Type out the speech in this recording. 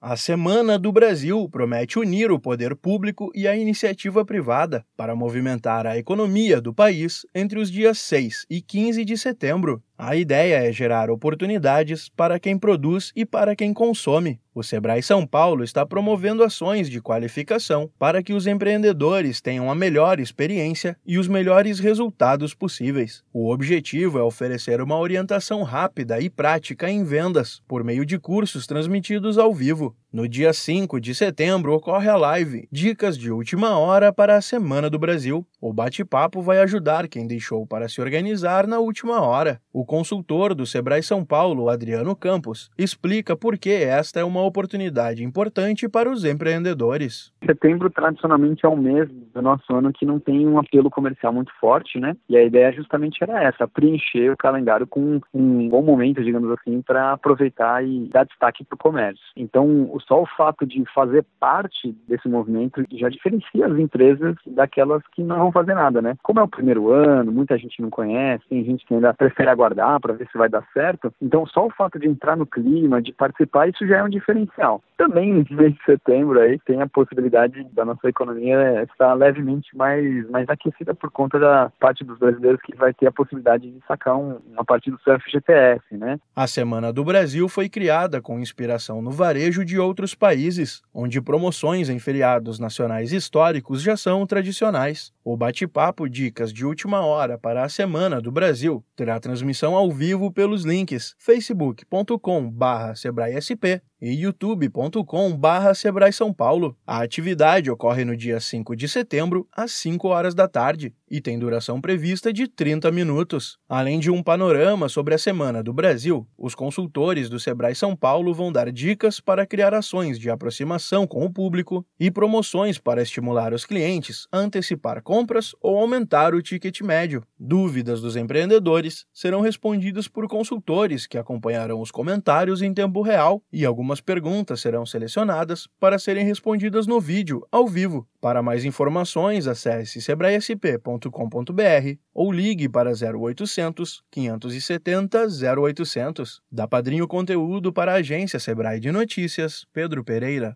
A Semana do Brasil promete unir o poder público e a iniciativa privada para movimentar a economia do país entre os dias 6 e 15 de setembro. A ideia é gerar oportunidades para quem produz e para quem consome. O Sebrae São Paulo está promovendo ações de qualificação para que os empreendedores tenham a melhor experiência e os melhores resultados possíveis. O objetivo é oferecer uma orientação rápida e prática em vendas por meio de cursos transmitidos ao vivo. No dia 5 de setembro ocorre a live Dicas de Última Hora para a Semana do Brasil. O bate-papo vai ajudar quem deixou para se organizar na última hora. O consultor do Sebrae São Paulo, Adriano Campos, explica por que esta é uma oportunidade importante para os empreendedores. Setembro, tradicionalmente, é um mês do nosso ano que não tem um apelo comercial muito forte, né? E a ideia justamente era essa, preencher o calendário com um bom momento, digamos assim, para aproveitar e dar destaque para o comércio. Então, só o fato de fazer parte desse movimento já diferencia as empresas daquelas que não vão fazer nada, né? Como é o primeiro ano, muita gente não conhece, tem gente que ainda prefere aguardar para ver se vai dar certo. Então, só o fato de entrar no clima, de participar, isso já é um diferencial. Também no mês de setembro aí tem a possibilidade da nossa economia estar levemente mais, mais aquecida por conta da parte dos brasileiros que vai ter a possibilidade de sacar um, uma parte do seu FGTS, né? A Semana do Brasil foi criada com inspiração no varejo de outros países, onde promoções em feriados nacionais históricos já são tradicionais. O bate-papo Dicas de Última Hora para a Semana do Brasil terá transmissão ao vivo pelos links facebook.com/sebraesp e youtube.com/barra Sebrae São Paulo. A atividade ocorre no dia 5 de setembro, às 5 horas da tarde, e tem duração prevista de 30 minutos. Além de um panorama sobre a Semana do Brasil, os consultores do Sebrae São Paulo vão dar dicas para criar ações de aproximação com o público e promoções para estimular os clientes a antecipar compras ou aumentar o ticket médio. Dúvidas dos empreendedores serão respondidas por consultores que acompanharão os comentários em tempo real e algumas Algumas perguntas serão selecionadas para serem respondidas no vídeo, ao vivo. Para mais informações, acesse sebraesp.com.br ou ligue para 0800 570 0800. Da Padrinho Conteúdo para a agência Sebrae de Notícias, Pedro Pereira.